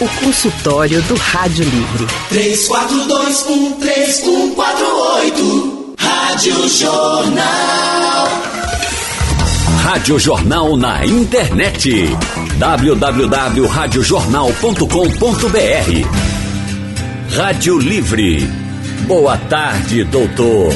O consultório do Rádio Livre. 34213148. Rádio Jornal. Rádio Jornal na internet. www.radiojornal.com.br. Rádio Livre. Boa tarde, doutor.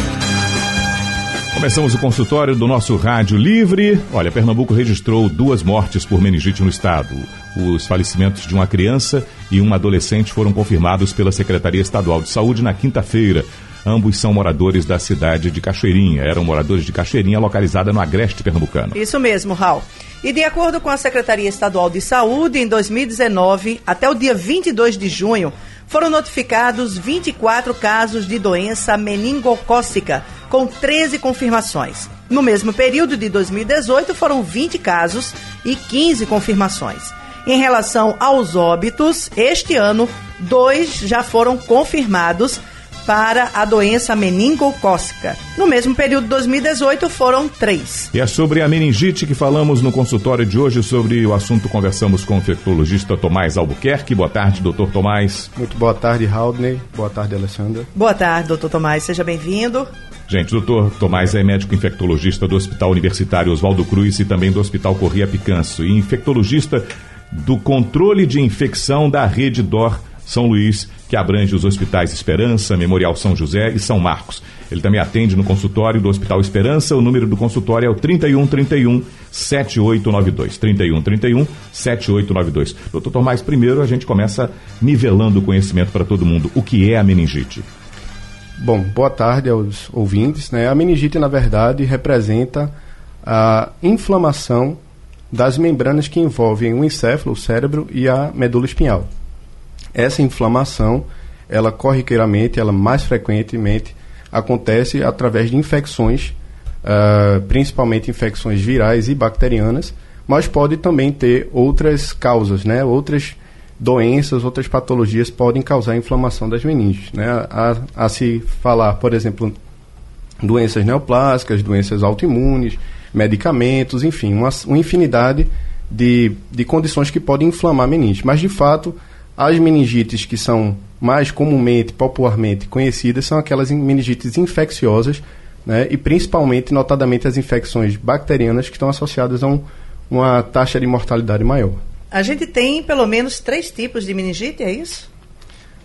Começamos o consultório do nosso Rádio Livre. Olha, Pernambuco registrou duas mortes por meningite no estado. Os falecimentos de uma criança e um adolescente foram confirmados pela Secretaria Estadual de Saúde na quinta-feira. Ambos são moradores da cidade de Cachoeirinha. Eram moradores de Cachoeirinha, localizada no agreste pernambucano. Isso mesmo, Raul. E de acordo com a Secretaria Estadual de Saúde, em 2019, até o dia 22 de junho, foram notificados 24 casos de doença meningocócica, com 13 confirmações. No mesmo período de 2018, foram 20 casos e 15 confirmações. Em relação aos óbitos, este ano, dois já foram confirmados para a doença meningocócica. No mesmo período de 2018 foram três. E é sobre a meningite que falamos no consultório de hoje. Sobre o assunto conversamos com o infectologista Tomás Albuquerque. Boa tarde, doutor Tomás. Muito boa tarde, Haldney. Boa tarde, Alessandra. Boa tarde, doutor Tomás. Seja bem-vindo. Gente, doutor Tomás é médico infectologista do Hospital Universitário Oswaldo Cruz e também do Hospital Corria Picanço. E infectologista do controle de infecção da rede DOR São Luís, que abrange os hospitais Esperança, Memorial São José e São Marcos. Ele também atende no consultório do Hospital Esperança. O número do consultório é o 3131 7892. 3131 7892. Doutor Tomás, primeiro a gente começa nivelando o conhecimento para todo mundo. O que é a meningite? Bom, boa tarde aos ouvintes. Né? A meningite, na verdade, representa a inflamação das membranas que envolvem o encéfalo, o cérebro e a medula espinhal. Essa inflamação, ela corriqueiramente, ela mais frequentemente acontece através de infecções, uh, principalmente infecções virais e bacterianas, mas pode também ter outras causas, né? Outras doenças, outras patologias podem causar inflamação das meninges. Né? A, a, se falar, por exemplo, doenças neoplásicas, doenças autoimunes, medicamentos, enfim, uma, uma infinidade de, de condições que podem inflamar a meningite. Mas, de fato, as meningites que são mais comumente, popularmente conhecidas, são aquelas meningites infecciosas, né? e principalmente, notadamente, as infecções bacterianas que estão associadas a um, uma taxa de mortalidade maior. A gente tem pelo menos três tipos de meningite, é isso?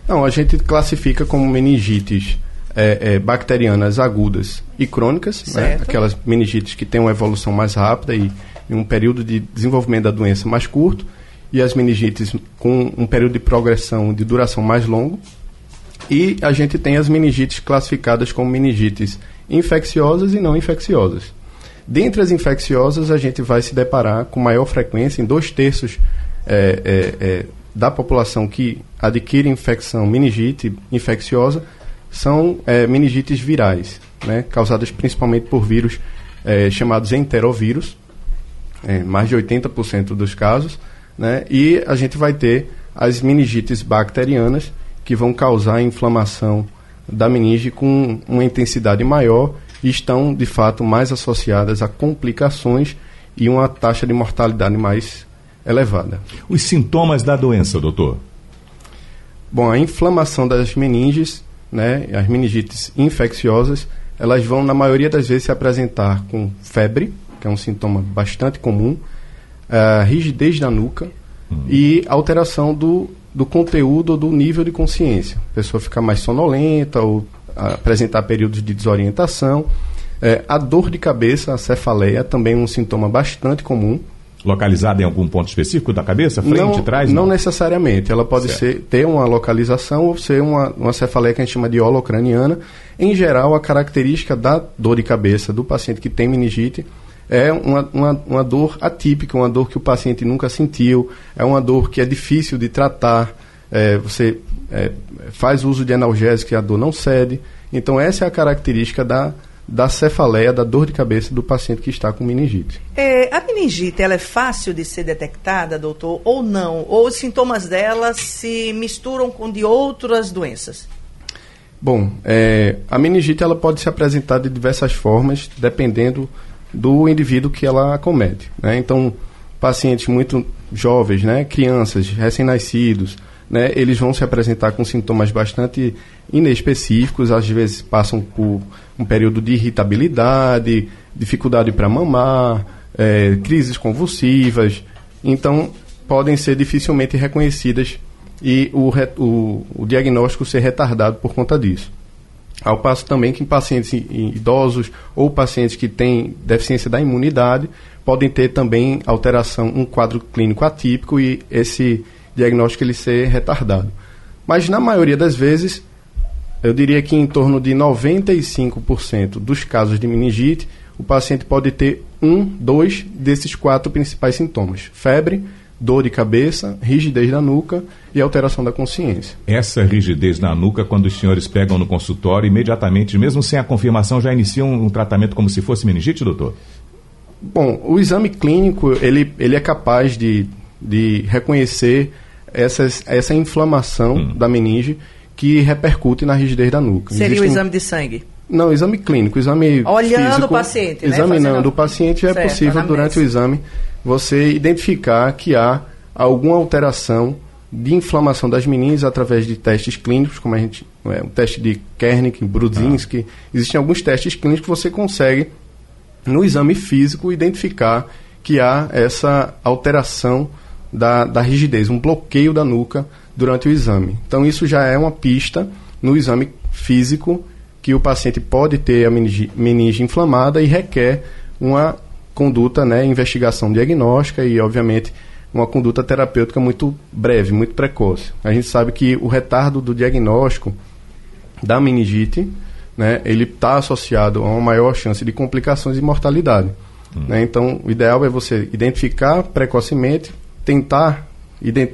Não, a gente classifica como meningites é, é, bacterianas agudas e crônicas, né? aquelas meningites que têm uma evolução mais rápida e, e um período de desenvolvimento da doença mais curto, e as meningites com um período de progressão de duração mais longo. E a gente tem as meningites classificadas como meningites infecciosas e não infecciosas. Dentre as infecciosas, a gente vai se deparar com maior frequência, em dois terços é, é, é, da população que adquire infecção meningite infecciosa, são é, meningites virais, né, causadas principalmente por vírus é, chamados enterovírus, é, mais de 80% dos casos, né, e a gente vai ter as meningites bacterianas, que vão causar inflamação da meninge com uma intensidade maior estão de fato mais associadas a complicações e uma taxa de mortalidade mais elevada. Os sintomas da doença, doutor? Bom, a inflamação das meninges, né, as meningites infecciosas, elas vão na maioria das vezes se apresentar com febre, que é um sintoma bastante comum, uh, rigidez da nuca hum. e alteração do, do conteúdo ou do nível de consciência. A pessoa fica mais sonolenta ou apresentar períodos de desorientação. É, a dor de cabeça, a cefaleia, também é um sintoma bastante comum. Localizada em algum ponto específico da cabeça? Frente, não, trás? Não, não necessariamente. Ela pode ser, ter uma localização ou ser uma, uma cefaleia que a gente chama de holocraniana. Em geral, a característica da dor de cabeça do paciente que tem meningite é uma, uma, uma dor atípica, uma dor que o paciente nunca sentiu, é uma dor que é difícil de tratar. É, você é, faz uso de analgésico e a dor não cede. Então, essa é a característica da, da cefaleia, da dor de cabeça do paciente que está com meningite. É, a meningite, ela é fácil de ser detectada, doutor, ou não? Ou os sintomas dela se misturam com de outras doenças? Bom, é, a meningite ela pode se apresentar de diversas formas, dependendo do indivíduo que ela acomete. Né? Então, pacientes muito jovens, né, crianças, recém-nascidos, né, eles vão se apresentar com sintomas bastante inespecíficos, às vezes passam por um período de irritabilidade, dificuldade para mamar, é, crises convulsivas, então podem ser dificilmente reconhecidas e o, o, o diagnóstico ser retardado por conta disso. Ao passo também que em pacientes idosos ou pacientes que têm deficiência da imunidade podem ter também alteração, um quadro clínico atípico e esse diagnóstico ele ser retardado. Mas na maioria das vezes, eu diria que em torno de 95% dos casos de meningite, o paciente pode ter um, dois desses quatro principais sintomas: febre, dor de cabeça, rigidez da nuca e alteração da consciência. Essa rigidez na nuca, quando os senhores pegam no consultório, imediatamente, mesmo sem a confirmação, já iniciam um tratamento como se fosse meningite, doutor? Bom, o exame clínico, ele, ele é capaz de, de reconhecer essas, essa inflamação hum. da meninge que repercute na rigidez da nuca. Seria Existem... o exame de sangue? Não, exame clínico, exame Olhando físico, o paciente, né? Examinando Fazendo... o paciente, é certo, possível durante o exame você identificar que há alguma alteração de inflamação das meninges através de testes clínicos, como a gente, é, o teste de Kernick, Brudzinski. Ah. Existem alguns testes clínicos que você consegue, no exame físico, identificar que há essa alteração da, da rigidez, um bloqueio da nuca durante o exame. Então, isso já é uma pista no exame físico que o paciente pode ter a meninge, meninge inflamada e requer uma conduta, né, investigação diagnóstica e, obviamente, uma conduta terapêutica muito breve, muito precoce. A gente sabe que o retardo do diagnóstico da meningite, né, ele está associado a uma maior chance de complicações e mortalidade. Hum. Né? Então, o ideal é você identificar precocemente, tentar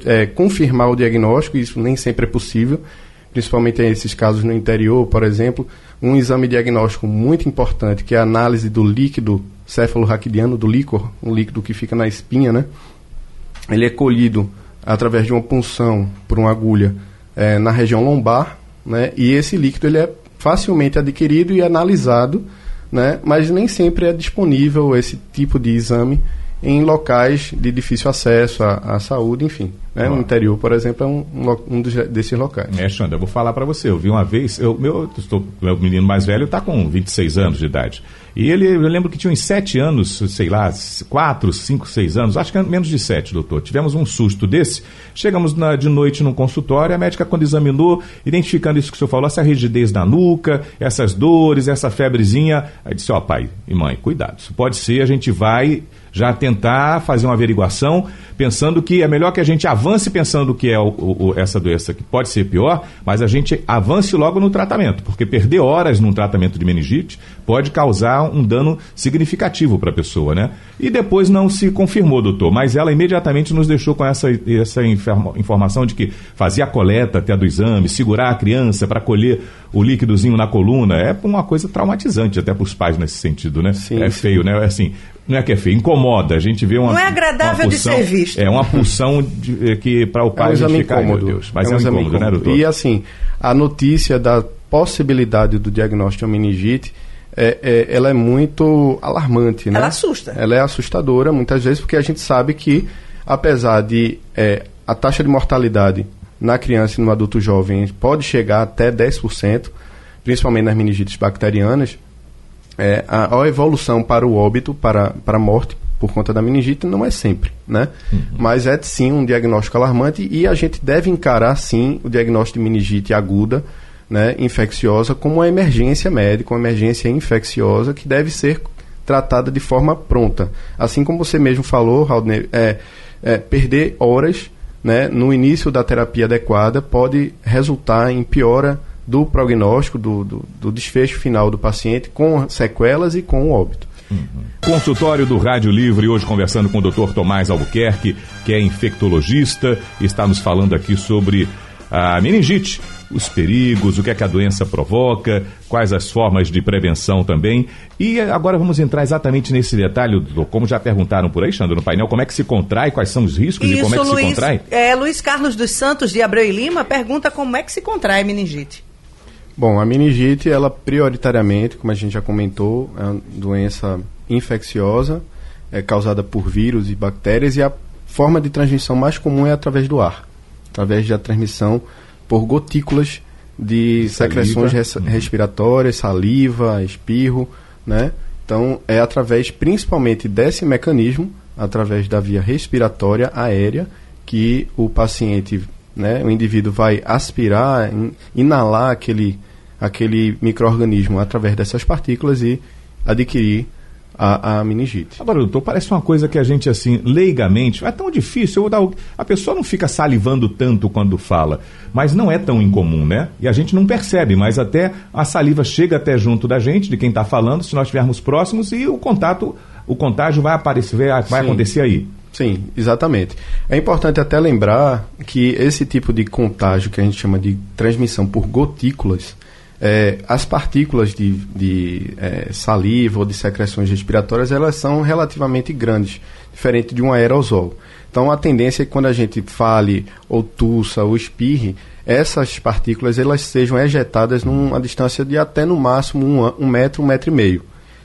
é, confirmar o diagnóstico, isso nem sempre é possível, principalmente esses casos no interior, por exemplo, um exame diagnóstico muito importante, que é a análise do líquido céfalo-raquidiano, do líquor, um líquido que fica na espinha, né? Ele é colhido através de uma punção por uma agulha é, na região lombar, né? E esse líquido ele é facilmente adquirido e analisado, né? Mas nem sempre é disponível esse tipo de exame em locais de difícil acesso à, à saúde, enfim. Né? No interior, por exemplo, é um, um, um dos, desses locais. É, Xanda, eu vou falar para você. Eu vi uma vez, eu, meu, estou, meu menino mais velho está com 26 anos de idade. E ele, eu lembro que tinha uns 7 anos, sei lá, 4, 5, 6 anos, acho que menos de 7, doutor. Tivemos um susto desse. Chegamos na, de noite no consultório, a médica, quando examinou, identificando isso que o senhor falou, essa rigidez na nuca, essas dores, essa febrezinha, aí disse: Ó, oh, pai e mãe, cuidado, isso pode ser, a gente vai já tentar fazer uma averiguação, pensando que é melhor que a gente avance pensando que é o, o, essa doença que pode ser pior, mas a gente avance logo no tratamento, porque perder horas num tratamento de meningite pode causar um dano significativo para a pessoa, né? E depois não se confirmou, doutor, mas ela imediatamente nos deixou com essa, essa informação de que fazia a coleta até do exame, segurar a criança para colher o líquidozinho na coluna, é uma coisa traumatizante até para os pais nesse sentido, né? Sim, é feio, sim. né? Assim, não é que é feio, incomoda. A gente vê uma. Não é agradável pulsão, de ser visto. É uma pulsão de, é que para o pai é um exame ficar, incômodo. Deus, mas é um, é um incômodo, incômodo, né, doutor? E assim, a notícia da possibilidade do diagnóstico de meningite, é, é, ela é muito alarmante, né? Ela assusta. Ela é assustadora muitas vezes porque a gente sabe que, apesar de é, a taxa de mortalidade na criança e no adulto jovem pode chegar até 10%, principalmente nas meningites bacterianas, é, a, a, evolução para o óbito, para, para a morte por conta da meningite não é sempre, né? Uhum. Mas é sim um diagnóstico alarmante e a gente deve encarar sim o diagnóstico de meningite aguda, né, infecciosa como uma emergência médica, uma emergência infecciosa que deve ser tratada de forma pronta. Assim como você mesmo falou, Raul, é, é, perder horas né, no início da terapia adequada pode resultar em piora do prognóstico, do, do, do desfecho final do paciente, com sequelas e com o óbito. Uhum. Consultório do Rádio Livre, hoje conversando com o Dr. Tomás Albuquerque, que é infectologista, está nos falando aqui sobre a meningite, os perigos, o que é que a doença provoca, quais as formas de prevenção também. E agora vamos entrar exatamente nesse detalhe, como já perguntaram por aí, Xandro, no painel, como é que se contrai, quais são os riscos Isso, e como é que Luiz, se contrai? É, Luiz Carlos dos Santos, de Abreu e Lima, pergunta como é que se contrai meningite. Bom, a meningite, ela prioritariamente, como a gente já comentou, é uma doença infecciosa, é causada por vírus e bactérias, e a forma de transmissão mais comum é através do ar, através da transmissão por gotículas de secreções res, uhum. respiratórias, saliva, espirro, né? Então, é através principalmente desse mecanismo, através da via respiratória aérea, que o paciente, né, o indivíduo vai aspirar, inalar aquele, aquele microorganismo através dessas partículas e adquirir a, a, meningite. Agora, doutor, parece uma coisa que a gente, assim, leigamente, é tão difícil. Dar, a pessoa não fica salivando tanto quando fala, mas não é tão incomum, né? E a gente não percebe, mas até a saliva chega até junto da gente, de quem está falando, se nós estivermos próximos, e o contato, o contágio vai aparecer, vai, vai acontecer aí. Sim, exatamente. É importante até lembrar que esse tipo de contágio que a gente chama de transmissão por gotículas, é, as partículas de, de é, saliva ou de secreções respiratórias, elas são relativamente grandes, diferente de um aerosol. Então, a tendência é que quando a gente fale, ou tussa, ou espirre, essas partículas elas sejam ejetadas numa distância de até no máximo um, um metro, um metro e meio.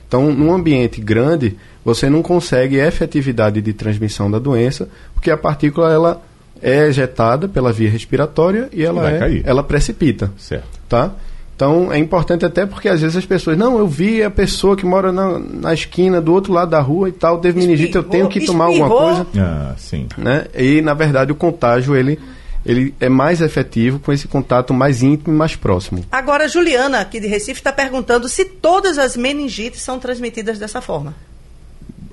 Então, num ambiente grande, você não consegue efetividade de transmissão da doença, porque a partícula ela é ejetada pela via respiratória e ela, é, ela precipita. Certo. Tá? Então é importante até porque às vezes as pessoas, não, eu vi a pessoa que mora na, na esquina do outro lado da rua e tal, teve meningite, eu tenho que tomar alguma coisa. Ah, sim. Né? E na verdade o contágio ele ele é mais efetivo com esse contato mais íntimo e mais próximo. Agora, Juliana, aqui de Recife, está perguntando se todas as meningites são transmitidas dessa forma.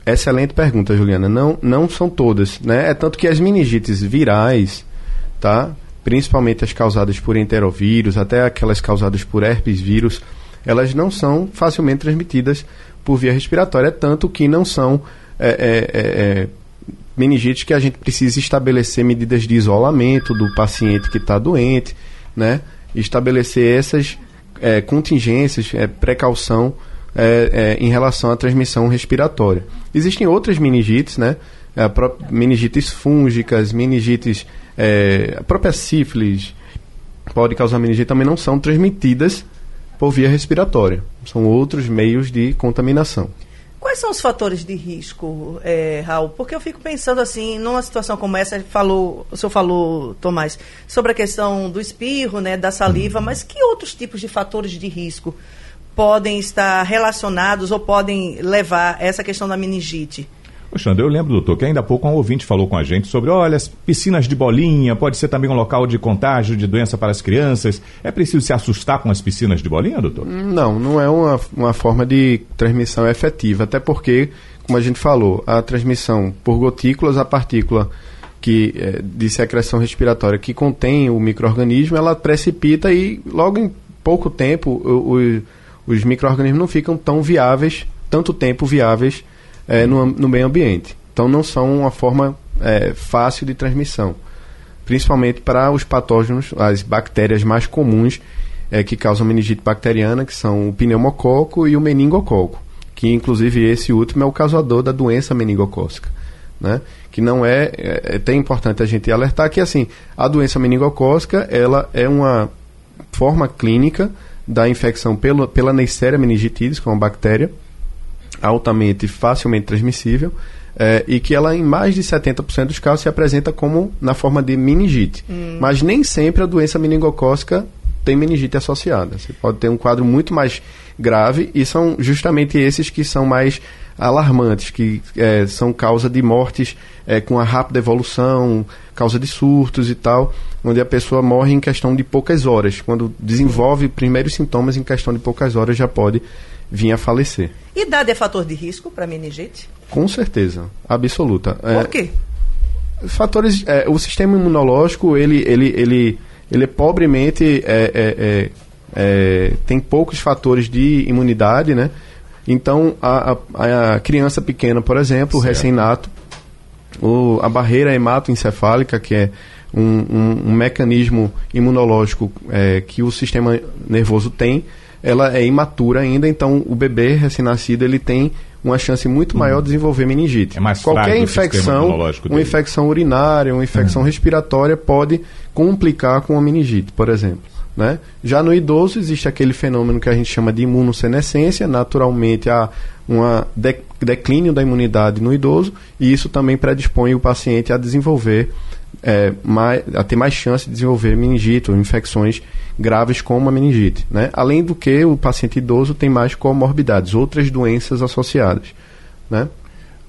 Excelente pergunta, Juliana. Não, não são todas, né? É tanto que as meningites virais, tá? Principalmente as causadas por enterovírus, até aquelas causadas por herpes vírus, elas não são facilmente transmitidas por via respiratória, tanto que não são é, é, é, meningites que a gente precisa estabelecer medidas de isolamento do paciente que está doente, né? Estabelecer essas é, contingências, é, precaução é, é, em relação à transmissão respiratória. Existem outras meningites, né? É, meningites fúngicas, meningites, é, a própria sífilis pode causar meningite, também não são transmitidas por via respiratória. São outros meios de contaminação. Quais são os fatores de risco, é, Raul? Porque eu fico pensando assim, numa situação como essa, falou, o senhor falou, Tomás, sobre a questão do espirro, né, da saliva, mas que outros tipos de fatores de risco podem estar relacionados ou podem levar essa questão da meningite? Alexandre, eu lembro, doutor, que ainda há pouco um ouvinte falou com a gente sobre, olha, as piscinas de bolinha, pode ser também um local de contágio de doença para as crianças. É preciso se assustar com as piscinas de bolinha, doutor? Não, não é uma, uma forma de transmissão efetiva, até porque, como a gente falou, a transmissão por gotículas, a partícula que, é, de secreção respiratória que contém o microorganismo, ela precipita e logo em pouco tempo o, o os micro-organismos não ficam tão viáveis, tanto tempo viáveis é, no, no meio ambiente. Então não são uma forma é, fácil de transmissão. Principalmente para os patógenos, as bactérias mais comuns é, que causam meningite bacteriana, que são o pneumococo e o meningococo, que inclusive esse último é o causador da doença meningocócica. Né? Que não é, é, é importante a gente alertar que assim, a doença meningocócica ela é uma forma clínica da infecção pelo, pela Neisseria meningitidis, que é uma bactéria altamente facilmente transmissível, é, e que ela, em mais de 70% dos casos, se apresenta como na forma de meningite. Hum. Mas nem sempre a doença meningocócica tem meningite associada. Você pode ter um quadro muito mais grave e são justamente esses que são mais alarmantes, que é, são causa de mortes é, com a rápida evolução, causa de surtos e tal, onde a pessoa morre em questão de poucas horas. Quando desenvolve primeiros sintomas, em questão de poucas horas já pode vir a falecer. Idade é fator de risco para meningite? Com certeza, absoluta. Por é, quê? Fatores, é, o sistema imunológico ele, ele, ele, ele é pobremente é, é, é, é tem poucos fatores de imunidade, né? Então, a, a, a criança pequena, por exemplo, recém-nato, a barreira hematoencefálica, que é um, um, um mecanismo imunológico é, que o sistema nervoso tem, ela é imatura ainda, então o bebê recém-nascido ele tem uma chance muito maior de desenvolver meningite. É mais Qualquer infecção, uma infecção urinária, uma infecção uhum. respiratória pode complicar com a meningite, por exemplo. Né? Já no idoso existe aquele fenômeno que a gente chama de imunossenescência, naturalmente há um declínio da imunidade no idoso e isso também predispõe o paciente a desenvolver é, mais, a ter mais chance de desenvolver meningite ou infecções graves como a meningite. Né? Além do que o paciente idoso tem mais comorbidades, outras doenças associadas. Né?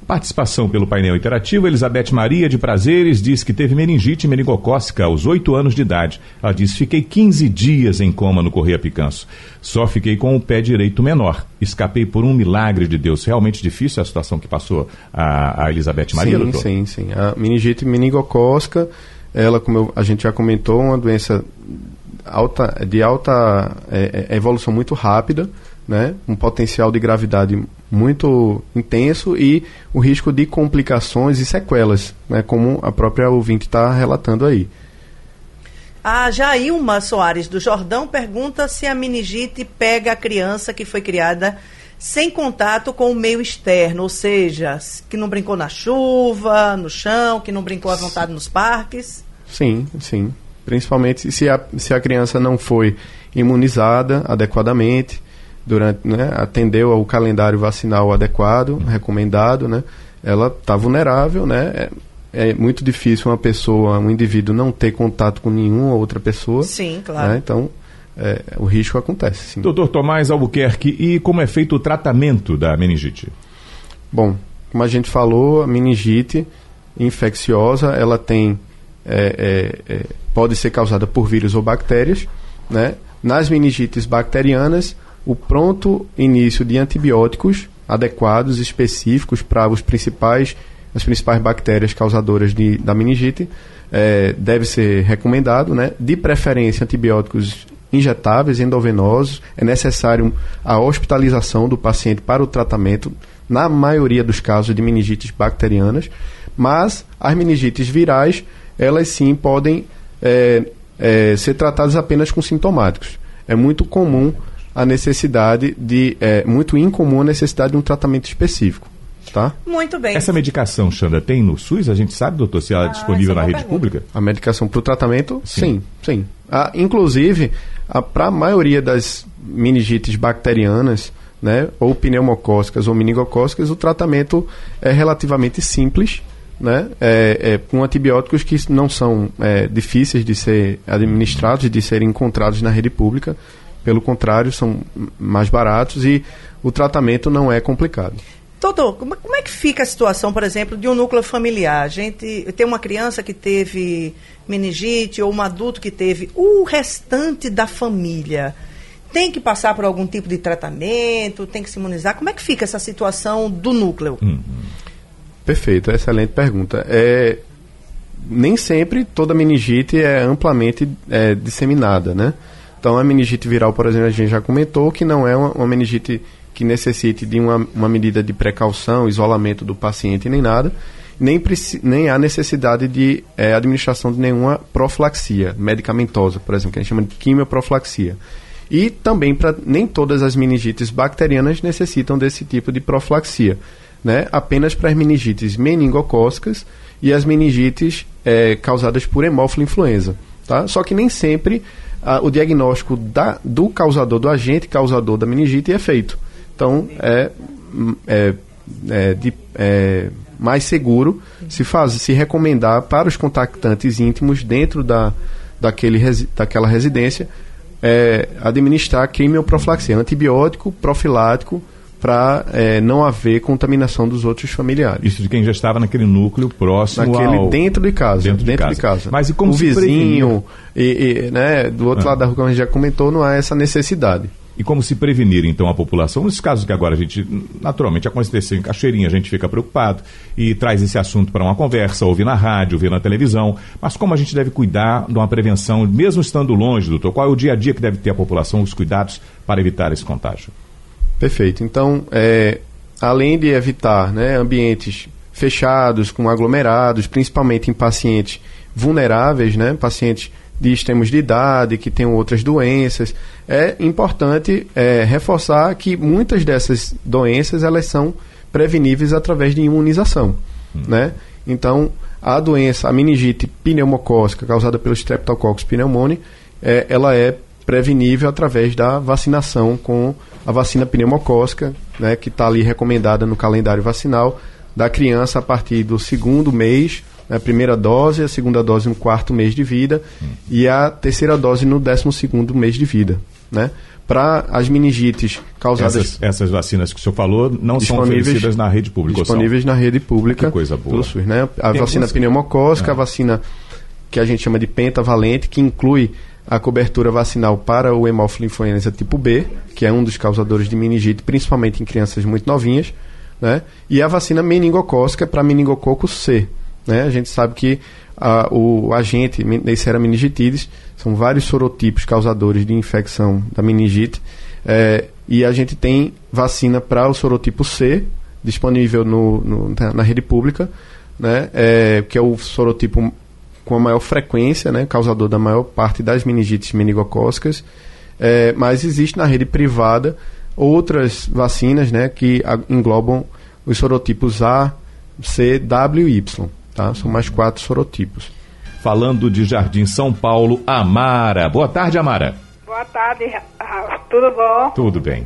Participação pelo painel interativo, Elizabeth Maria de Prazeres diz que teve meningite meningocócica aos 8 anos de idade. Ela diz: Fiquei 15 dias em coma no Correia Picanço. Só fiquei com o pé direito menor. Escapei por um milagre de Deus. Realmente difícil a situação que passou a, a Elizabeth Maria, sim, doutor? Sim, sim. A meningite meningocócica, ela, como eu, a gente já comentou, é uma doença alta, de alta é, é, evolução muito rápida né? um potencial de gravidade muito intenso e o risco de complicações e sequelas, né? como a própria ouvinte está relatando aí. A Jailma Soares do Jordão pergunta se a meningite pega a criança que foi criada sem contato com o meio externo, ou seja, que não brincou na chuva, no chão, que não brincou à vontade nos parques. Sim, sim. Principalmente se a, se a criança não foi imunizada adequadamente, durante, né, atendeu ao calendário vacinal adequado, recomendado, né, ela está vulnerável, né, é, é, muito difícil uma pessoa, um indivíduo não ter contato com nenhuma outra pessoa. Sim, claro. Né, então, é, o risco acontece, sim. Doutor Tomás Albuquerque, e como é feito o tratamento da meningite? Bom, como a gente falou, a meningite infecciosa, ela tem, é, é, é pode ser causada por vírus ou bactérias, né? Nas meningites bacterianas, o pronto início de antibióticos adequados, específicos para os principais, as principais bactérias causadoras de, da meningite é, deve ser recomendado, né? De preferência antibióticos injetáveis, endovenosos. É necessário a hospitalização do paciente para o tratamento, na maioria dos casos de meningites bacterianas, mas as meningites virais, elas sim podem é, é, ser tratadas apenas com sintomáticos. É muito comum a necessidade de. É muito incomum a necessidade de um tratamento específico. Tá? Muito bem. Essa medicação, Xanda, tem no SUS? A gente sabe, doutor, se ela é ah, disponível é na rede pergunta. pública? A medicação para o tratamento, sim, sim. sim. Ah, inclusive, para a maioria das meningites bacterianas, né, ou pneumocócicas ou meningocócicas, o tratamento é relativamente simples, né, é, é, com antibióticos que não são é, difíceis de ser administrados, de serem encontrados na rede pública. Pelo contrário, são mais baratos e o tratamento não é complicado. Doutor, como é que fica a situação, por exemplo, de um núcleo familiar? A gente tem uma criança que teve meningite ou um adulto que teve, o restante da família tem que passar por algum tipo de tratamento, tem que se imunizar? Como é que fica essa situação do núcleo? Uhum. Perfeito, excelente pergunta. É, nem sempre toda meningite é amplamente é, disseminada, né? Então, a meningite viral, por exemplo, a gente já comentou que não é uma, uma meningite que necessite de uma, uma medida de precaução, isolamento do paciente nem nada, nem, nem há necessidade de é, administração de nenhuma profilaxia medicamentosa, por exemplo, que a gente chama de quimioprofilaxia. E também para nem todas as meningites bacterianas necessitam desse tipo de profilaxia, né? Apenas para as meningites meningocócicas e as meningites é, causadas por hemófilo influenza, tá? Só que nem sempre a, o diagnóstico da, do causador, do agente causador da meningite é feito. Então, é, é, é, de, é mais seguro se, faz, se recomendar para os contactantes íntimos dentro da, daquele, daquela residência é, administrar quimioprofilaxia, antibiótico profilático para é, não haver contaminação dos outros familiares. Isso de quem já estava naquele núcleo próximo naquele ao... dentro de casa, dentro, dentro de, casa. de, casa. Mas e como o vizinho e, e, né, do outro ah. lado da rua, como a gente já comentou, não há essa necessidade. E como se prevenir, então, a população? Nesses casos que agora a gente, naturalmente, aconteceu em Cachoeirinha, a gente fica preocupado e traz esse assunto para uma conversa, ouvir na rádio, ouvir na televisão. Mas como a gente deve cuidar de uma prevenção, mesmo estando longe, doutor? Qual é o dia a dia que deve ter a população, os cuidados para evitar esse contágio? Perfeito. Então, é, além de evitar né, ambientes fechados, com aglomerados, principalmente em pacientes vulneráveis, né, pacientes de extremos de idade, que tenham outras doenças, é importante é, reforçar que muitas dessas doenças elas são preveníveis através de imunização, hum. né? Então, a doença, a meningite pneumocócica causada pelo Streptococcus pneumoniae, é, ela é prevenível através da vacinação com a vacina pneumocócica, né, que está ali recomendada no calendário vacinal da criança a partir do segundo mês, né, a primeira dose, a segunda dose no quarto mês de vida hum. e a terceira dose no décimo segundo mês de vida, né? Para as meningites causadas... Essas, essas, vacinas que o senhor falou não são oferecidas na rede pública, Disponíveis na rede pública. Que coisa boa. SUS, né? A Tem vacina alguns... pneumocócica, é. a vacina que a gente chama de pentavalente, que inclui a cobertura vacinal para o hemófilo influenza tipo B, que é um dos causadores de meningite, principalmente em crianças muito novinhas, né? E a vacina meningocócica para meningococo C, né? A gente sabe que a, o agente Neisseria meningitidis são vários sorotipos causadores de infecção da meningite, é, e a gente tem vacina para o sorotipo C disponível no, no, na rede pública, né? É, que é o sorotipo com a maior frequência, né, causador da maior parte das meningites meningocócicas, é, mas existe na rede privada outras vacinas né, que englobam os sorotipos A, C, W e Y. Tá? São mais quatro sorotipos. Falando de Jardim São Paulo, Amara. Boa tarde, Amara. Boa tarde, tudo bom? Tudo bem.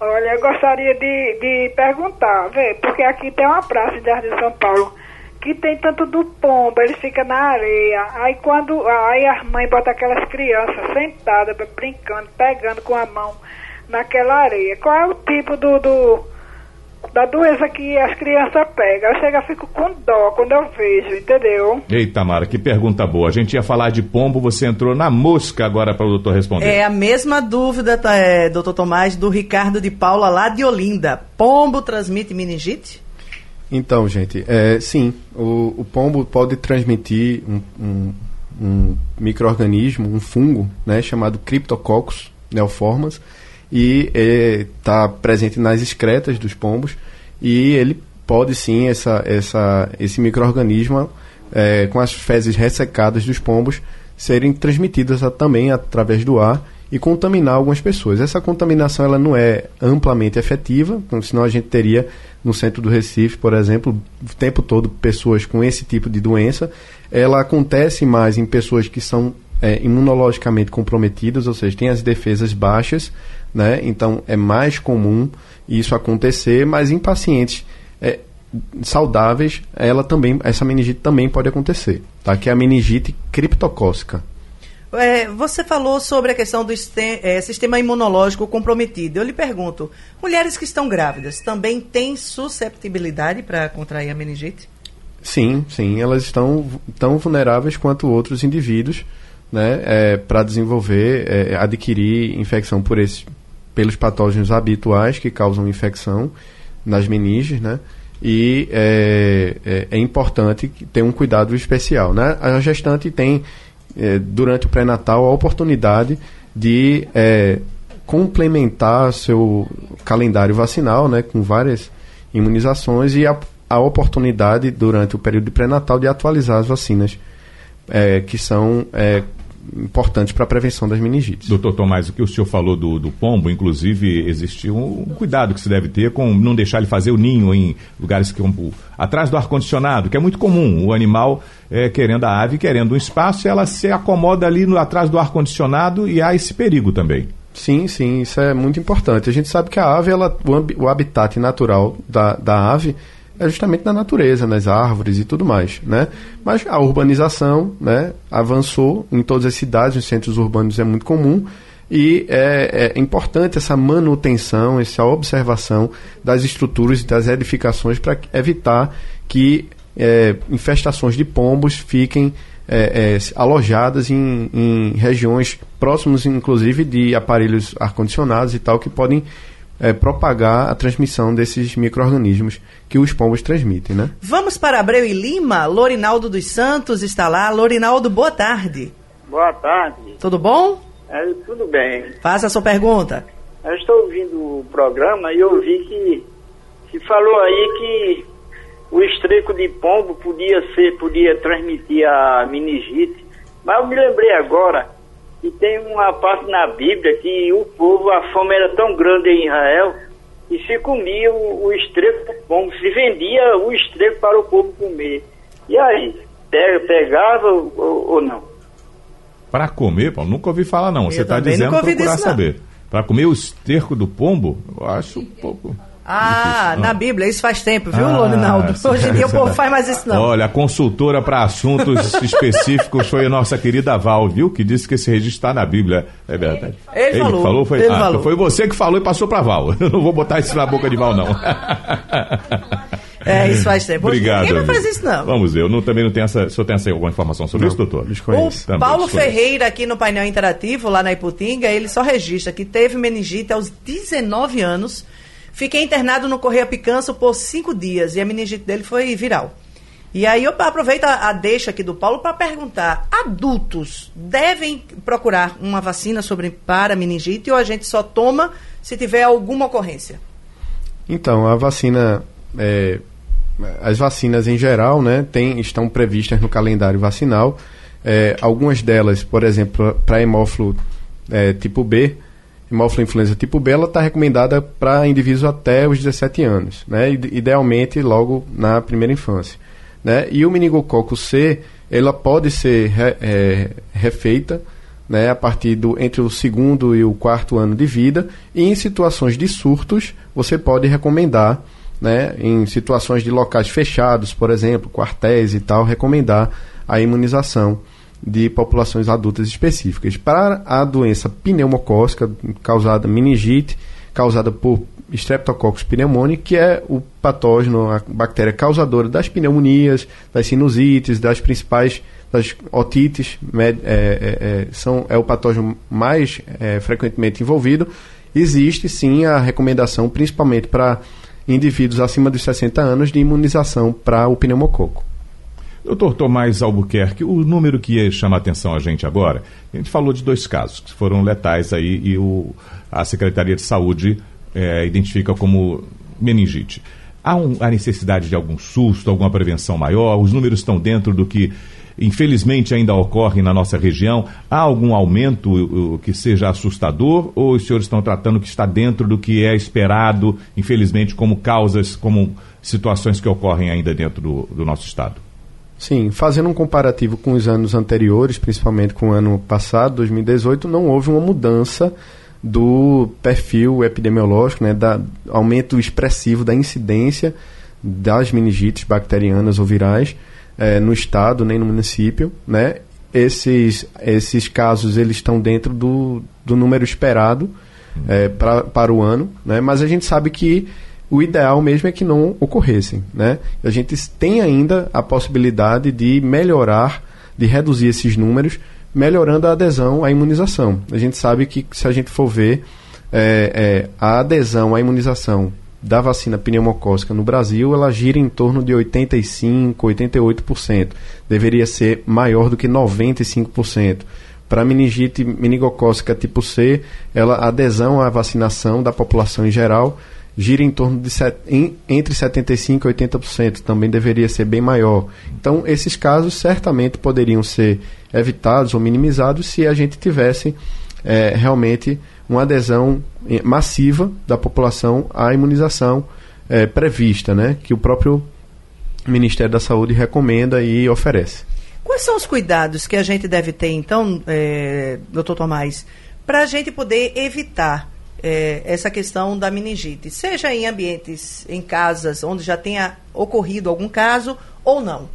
Olha, eu gostaria de, de perguntar, vê, porque aqui tem uma praça de Jardim São Paulo que tem tanto do pombo, ele fica na areia. Aí quando aí a mãe bota aquelas crianças sentadas, brincando, pegando com a mão naquela areia. Qual é o tipo do, do da doença que as crianças pegam? Eu chego e fico com dó quando eu vejo, entendeu? Eita, Mara, que pergunta boa. A gente ia falar de pombo, você entrou na mosca agora para o doutor responder. É a mesma dúvida, tá, é, doutor Tomás, do Ricardo de Paula lá de Olinda. Pombo transmite meningite? Então, gente, é, sim, o, o pombo pode transmitir um, um, um microorganismo, um fungo, né, chamado Cryptococcus neoformas, e está é, presente nas excretas dos pombos, e ele pode sim, essa, essa, esse microorganismo, é, com as fezes ressecadas dos pombos, serem transmitidas a, também através do ar e contaminar algumas pessoas. Essa contaminação ela não é amplamente efetiva, senão a gente teria no centro do Recife, por exemplo, o tempo todo pessoas com esse tipo de doença. Ela acontece mais em pessoas que são é, imunologicamente comprometidas, ou seja, têm as defesas baixas, né? então é mais comum isso acontecer, mas em pacientes é, saudáveis, ela também, essa meningite também pode acontecer, tá? que é a meningite criptocócica. É, você falou sobre a questão do é, sistema imunológico comprometido. Eu lhe pergunto, mulheres que estão grávidas também têm susceptibilidade para contrair a meningite? Sim, sim, elas estão tão vulneráveis quanto outros indivíduos, né, é, para desenvolver, é, adquirir infecção por esses, pelos patógenos habituais que causam infecção nas meninges, né, e é, é, é importante ter um cuidado especial, né. A gestante tem é, durante o pré-natal a oportunidade de é, complementar seu calendário vacinal, né, com várias imunizações e a, a oportunidade durante o período de pré-natal de atualizar as vacinas é, que são é, importantes para a prevenção das meningites. Doutor Tomás, o que o senhor falou do, do pombo, inclusive, existe um, cuidado que se deve ter com não deixar ele fazer o ninho em lugares que, como atrás do ar-condicionado, que é muito comum. O animal é, querendo a ave, querendo um espaço, ela se acomoda ali no, atrás do ar-condicionado e há esse perigo também. Sim, sim, isso é muito importante. A gente sabe que a ave, ela, o, o habitat natural da, da ave é justamente na natureza, nas árvores e tudo mais, né? Mas a urbanização, né, avançou em todas as cidades, nos centros urbanos é muito comum e é, é importante essa manutenção, essa observação das estruturas e das edificações para evitar que é, infestações de pombos fiquem é, é, alojadas em, em, regiões próximas, inclusive, de aparelhos ar-condicionados e tal, que podem é, propagar a transmissão desses micro-organismos que os pombos transmitem, né? Vamos para Abreu e Lima. Lorinaldo dos Santos está lá. Lorinaldo, boa tarde. Boa tarde. Tudo bom? É, tudo bem. Faça a sua pergunta. Eu estou ouvindo o programa e ouvi que se falou aí que o estreco de pombo podia ser, podia transmitir a meningite. Mas eu me lembrei agora que tem uma parte na Bíblia que o povo, a fome era tão grande em Israel, e se comia o, o estrepo do pombo, se vendia o estrepo para o povo comer. E aí, pegava ou, ou não? Para comer, Paulo, nunca ouvi falar não. Eu Você está dizendo procurar saber. Para comer o esterco do pombo, eu acho um pouco. Ah, na Bíblia, isso faz tempo, viu, Ah, Loninaldo? sim. Hoje em dia o povo faz mais isso não. Olha, a consultora para assuntos específicos foi a nossa querida Val, viu? Que disse que esse registro está na Bíblia. É verdade. Ele falou, foi, ele ah, falou. foi você que falou e passou para Val. Eu não vou botar isso na boca de Val, não. É, isso faz tempo. Obrigado. Ninguém vai fazer isso não. Vamos ver, eu não, também não tenho essa. O senhor tem essa, alguma informação sobre isso, doutor? Desconheço. O Também Paulo desconheço. Ferreira, aqui no painel interativo, lá na Iputinga, ele só registra que teve meningite aos 19 anos. Fiquei internado no Correia Picanço por cinco dias e a meningite dele foi viral. E aí eu aproveito a, a deixa aqui do Paulo para perguntar: adultos devem procurar uma vacina sobre para meningite ou a gente só toma se tiver alguma ocorrência? Então, a vacina, é, as vacinas em geral, né, tem, estão previstas no calendário vacinal. É, algumas delas, por exemplo, para hemófilo é, tipo B, hemófilo influenza tipo B, está recomendada para indivíduos até os 17 anos, né, ide- idealmente logo na primeira infância. Né? E o meningococo C, ela pode ser re- é, refeita né, a partir do entre o segundo e o quarto ano de vida, e em situações de surtos, você pode recomendar, né, em situações de locais fechados, por exemplo, quartéis e tal, recomendar a imunização de populações adultas específicas. Para a doença pneumocócica causada meningite, causada por Streptococcus pneumoniae, que é o patógeno, a bactéria causadora das pneumonias, das sinusites, das principais das otites, med- é, é, é, são, é o patógeno mais é, frequentemente envolvido. Existe sim a recomendação, principalmente para indivíduos acima dos 60 anos, de imunização para o pneumococo. Doutor Tomás Albuquerque, o número que ia chamar a atenção a gente agora, a gente falou de dois casos que foram letais aí e o, a Secretaria de Saúde eh, identifica como meningite. Há um- a necessidade de algum susto, alguma prevenção maior? Os números estão dentro do que, infelizmente, ainda ocorre na nossa região? Há algum aumento que seja assustador? Ou os senhores estão tratando que está dentro do que é esperado, infelizmente, como causas, como situações que ocorrem ainda dentro do- do nosso Estado? Sim, fazendo um comparativo com os anos anteriores, principalmente com o ano passado, 2018, não houve uma mudança do perfil epidemiológico, né, da aumento expressivo da incidência das meningites bacterianas ou virais eh, no estado nem no município, né? Esses esses casos eles estão dentro do, do número esperado eh, pra, para o ano, né? Mas a gente sabe que o ideal mesmo é que não ocorressem, né? A gente tem ainda a possibilidade de melhorar, de reduzir esses números, melhorando a adesão à imunização. A gente sabe que se a gente for ver é, é, a adesão à imunização da vacina pneumocócica no Brasil, ela gira em torno de 85, 88%. Deveria ser maior do que 95%. Para meningite meningocócica tipo C, ela, a adesão à vacinação da população em geral gira em torno de set, em, entre 75% e 80%, também deveria ser bem maior. Então, esses casos certamente poderiam ser evitados ou minimizados se a gente tivesse eh, realmente uma adesão massiva da população à imunização eh, prevista, né, que o próprio Ministério da Saúde recomenda e oferece. Quais são os cuidados que a gente deve ter, então, é, doutor Tomás, para a gente poder evitar é, essa questão da meningite, seja em ambientes, em casas onde já tenha ocorrido algum caso ou não?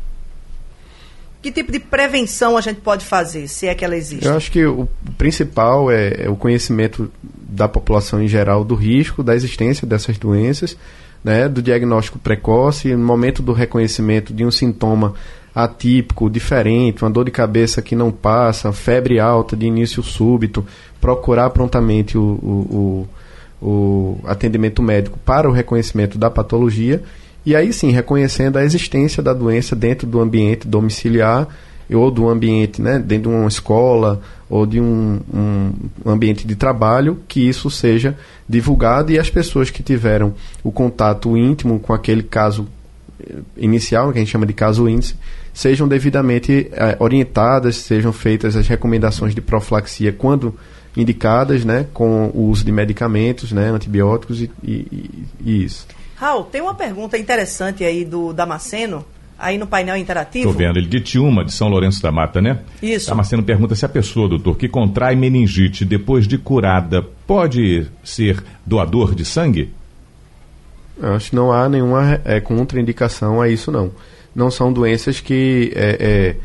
Que tipo de prevenção a gente pode fazer, se é que ela existe? Eu acho que o principal é, é o conhecimento da população em geral do risco, da existência dessas doenças, né, do diagnóstico precoce, no momento do reconhecimento de um sintoma atípico, diferente, uma dor de cabeça que não passa, febre alta de início súbito, procurar prontamente o, o, o, o atendimento médico para o reconhecimento da patologia e aí sim reconhecendo a existência da doença dentro do ambiente domiciliar ou do ambiente, né, dentro de uma escola ou de um, um, ambiente de trabalho, que isso seja divulgado e as pessoas que tiveram o contato íntimo com aquele caso eh, inicial, que a gente chama de caso índice, sejam devidamente eh, orientadas, sejam feitas as recomendações de profilaxia quando indicadas, né, com o uso de medicamentos, né, antibióticos e, e, e isso. Raul, tem uma pergunta interessante aí do Damasceno, aí no painel interativo. Estou vendo, ele de Tiúma, de São Lourenço da Mata, né? Isso. A Marcelo pergunta se a pessoa, doutor, que contrai meningite depois de curada, pode ser doador de sangue? Eu acho que não há nenhuma é, contraindicação a isso, não. Não são doenças que é, é,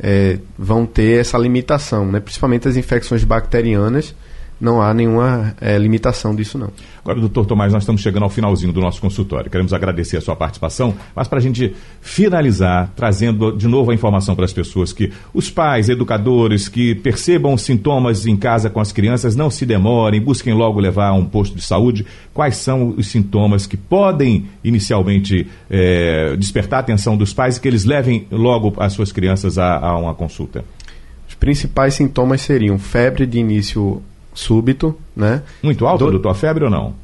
é vão ter essa limitação, né? principalmente as infecções bacterianas não há nenhuma é, limitação disso, não. Agora, doutor Tomás, nós estamos chegando ao finalzinho do nosso consultório. Queremos agradecer a sua participação, mas para a gente finalizar, trazendo de novo a informação para as pessoas que os pais, educadores que percebam sintomas em casa com as crianças, não se demorem, busquem logo levar a um posto de saúde. Quais são os sintomas que podem inicialmente é, despertar a atenção dos pais e que eles levem logo as suas crianças a, a uma consulta? Os principais sintomas seriam febre de início súbito, né? Muito alto, Do... doutor, a febre ou não?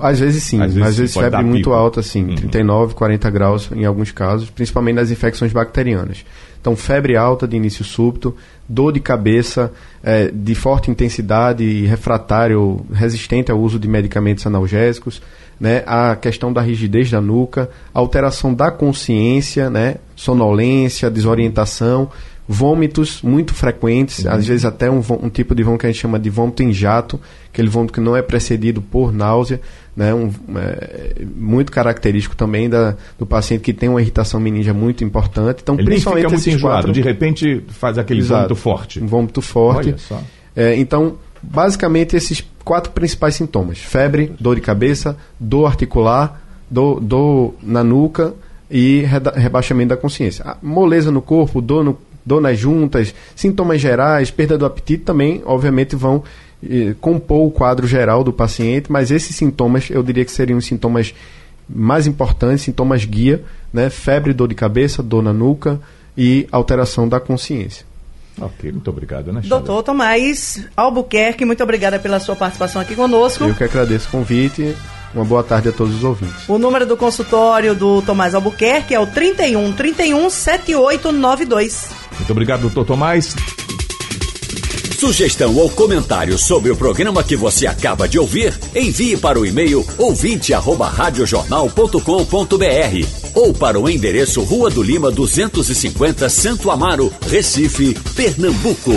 Às vezes sim, às vezes, às vezes febre muito pico. alta, assim, uhum. 39, 40 graus em alguns casos, principalmente nas infecções bacterianas. Então, febre alta de início súbito, dor de cabeça é, de forte intensidade, refratário, resistente ao uso de medicamentos analgésicos, né, a questão da rigidez da nuca, alteração da consciência, né, sonolência, desorientação, vômitos muito frequentes, uhum. às vezes até um, um, tipo de vômito que a gente chama de vômito em jato, aquele vômito que não é precedido por náusea, né, um, é, muito característico também da, do paciente que tem uma irritação meningia muito importante. Então, Ele principalmente fica muito enjoado, quatro, de repente faz aquele Exato, vômito forte. Um vômito forte. É, então, basicamente esses quatro principais sintomas: febre, dor de cabeça, dor articular, dor, dor na nuca e rebaixamento da consciência. A moleza no corpo, dor no dor nas juntas, sintomas gerais, perda do apetite também, obviamente, vão eh, compor o quadro geral do paciente, mas esses sintomas eu diria que seriam os sintomas mais importantes, sintomas guia, né? Febre, dor de cabeça, dor na nuca e alteração da consciência. Ok, muito obrigado, né, Doutor Tomás Albuquerque, muito obrigada pela sua participação aqui conosco. Eu que agradeço o convite. Uma boa tarde a todos os ouvintes. O número do consultório do Tomás Albuquerque é o 31 31 7892. Muito obrigado, doutor Tomás. Sugestão ou comentário sobre o programa que você acaba de ouvir, envie para o e-mail ouvinte@radiojornal.com.br ou para o endereço Rua do Lima 250, Santo Amaro, Recife, Pernambuco.